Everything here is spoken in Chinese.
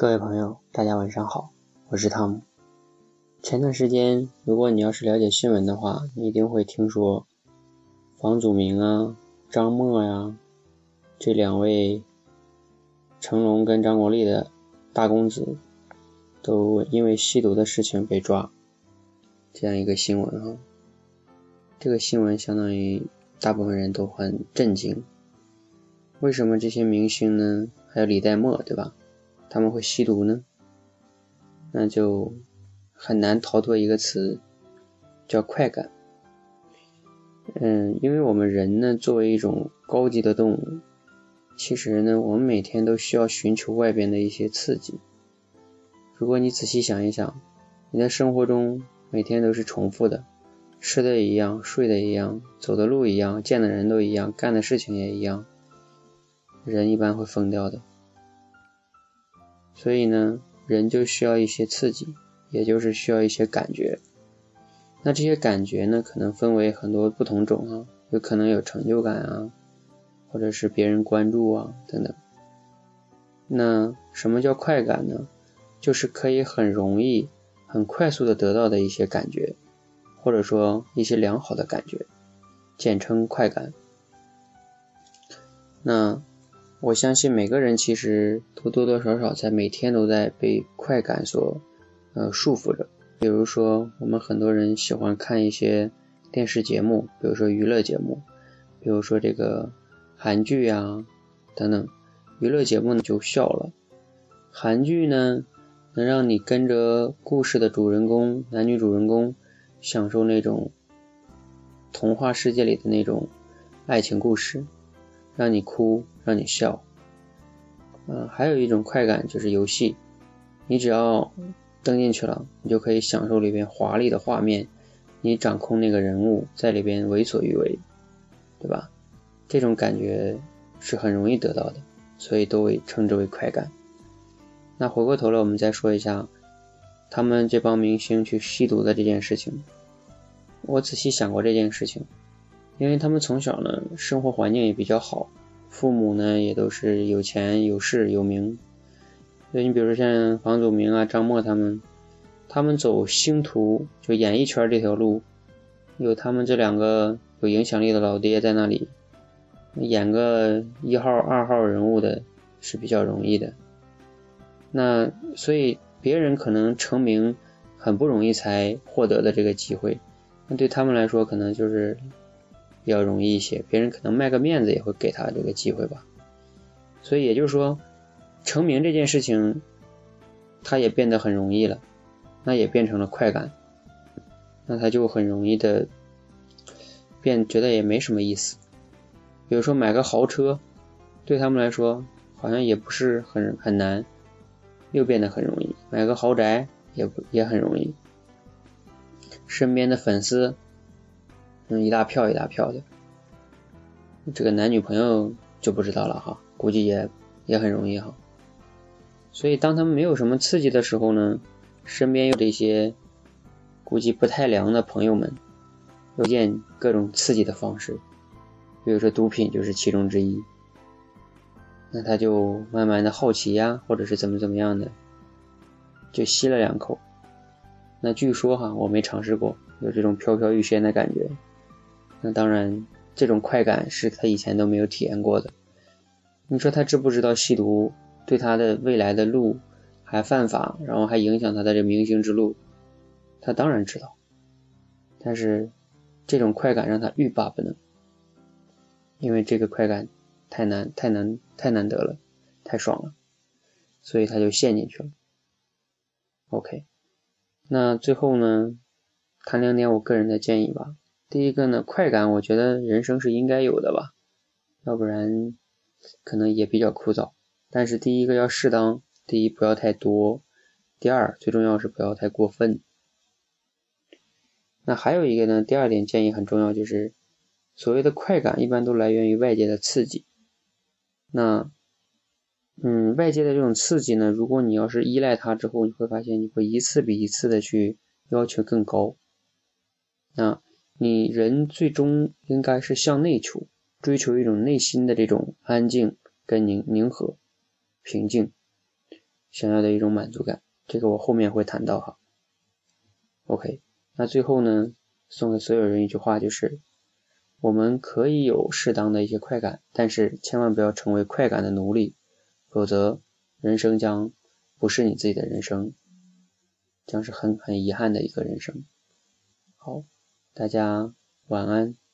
各位朋友，大家晚上好，我是汤姆。前段时间，如果你要是了解新闻的话，你一定会听说房祖名啊、张默呀这两位成龙跟张国立的大公子都因为吸毒的事情被抓，这样一个新闻哈。这个新闻相当于大部分人都很震惊。为什么这些明星呢？还有李代沫，对吧？他们会吸毒呢，那就很难逃脱一个词，叫快感。嗯，因为我们人呢，作为一种高级的动物，其实呢，我们每天都需要寻求外边的一些刺激。如果你仔细想一想，你的生活中每天都是重复的，吃的一样，睡的一样，走的路一样，见的人都一样，干的事情也一样，人一般会疯掉的。所以呢，人就需要一些刺激，也就是需要一些感觉。那这些感觉呢，可能分为很多不同种啊，有可能有成就感啊，或者是别人关注啊等等。那什么叫快感呢？就是可以很容易、很快速的得到的一些感觉，或者说一些良好的感觉，简称快感。那。我相信每个人其实都多多少少在每天都在被快感所呃束缚着。比如说，我们很多人喜欢看一些电视节目，比如说娱乐节目，比如说这个韩剧呀等等。娱乐节目呢就笑了，韩剧呢能让你跟着故事的主人公男女主人公享受那种童话世界里的那种爱情故事。让你哭，让你笑，嗯，还有一种快感就是游戏，你只要登进去了，你就可以享受里边华丽的画面，你掌控那个人物在里边为所欲为，对吧？这种感觉是很容易得到的，所以都会称之为快感。那回过头来，我们再说一下他们这帮明星去吸毒的这件事情，我仔细想过这件事情。因为他们从小呢，生活环境也比较好，父母呢也都是有钱有势有名。所以你比如说像房祖名啊、张默他们，他们走星途就演艺圈这条路，有他们这两个有影响力的老爹在那里，演个一号、二号人物的是比较容易的。那所以别人可能成名很不容易才获得的这个机会，那对他们来说可能就是。比较容易一些，别人可能卖个面子也会给他这个机会吧。所以也就是说，成名这件事情，他也变得很容易了，那也变成了快感，那他就很容易的变觉得也没什么意思。比如说买个豪车，对他们来说好像也不是很很难，又变得很容易。买个豪宅也不也很容易，身边的粉丝。嗯，一大票一大票的，这个男女朋友就不知道了哈，估计也也很容易哈。所以当他们没有什么刺激的时候呢，身边有这些估计不太良的朋友们，又见各种刺激的方式，比如说毒品就是其中之一。那他就慢慢的好奇呀，或者是怎么怎么样的，就吸了两口。那据说哈，我没尝试过，有这种飘飘欲仙的感觉。那当然，这种快感是他以前都没有体验过的。你说他知不知道吸毒对他的未来的路还犯法，然后还影响他的这明星之路？他当然知道。但是这种快感让他欲罢不能，因为这个快感太难、太难、太难得了，太爽了，所以他就陷进去了。OK，那最后呢，谈两点我个人的建议吧。第一个呢，快感，我觉得人生是应该有的吧，要不然可能也比较枯燥。但是第一个要适当，第一不要太多，第二最重要是不要太过分。那还有一个呢，第二点建议很重要，就是所谓的快感一般都来源于外界的刺激。那嗯，外界的这种刺激呢，如果你要是依赖它之后，你会发现你会一次比一次的去要求更高。那你人最终应该是向内求，追求一种内心的这种安静跟宁宁和平静。想要的一种满足感。这个我后面会谈到哈。OK，那最后呢，送给所有人一句话就是：我们可以有适当的一些快感，但是千万不要成为快感的奴隶，否则人生将不是你自己的人生，将是很很遗憾的一个人生。好，大家晚安。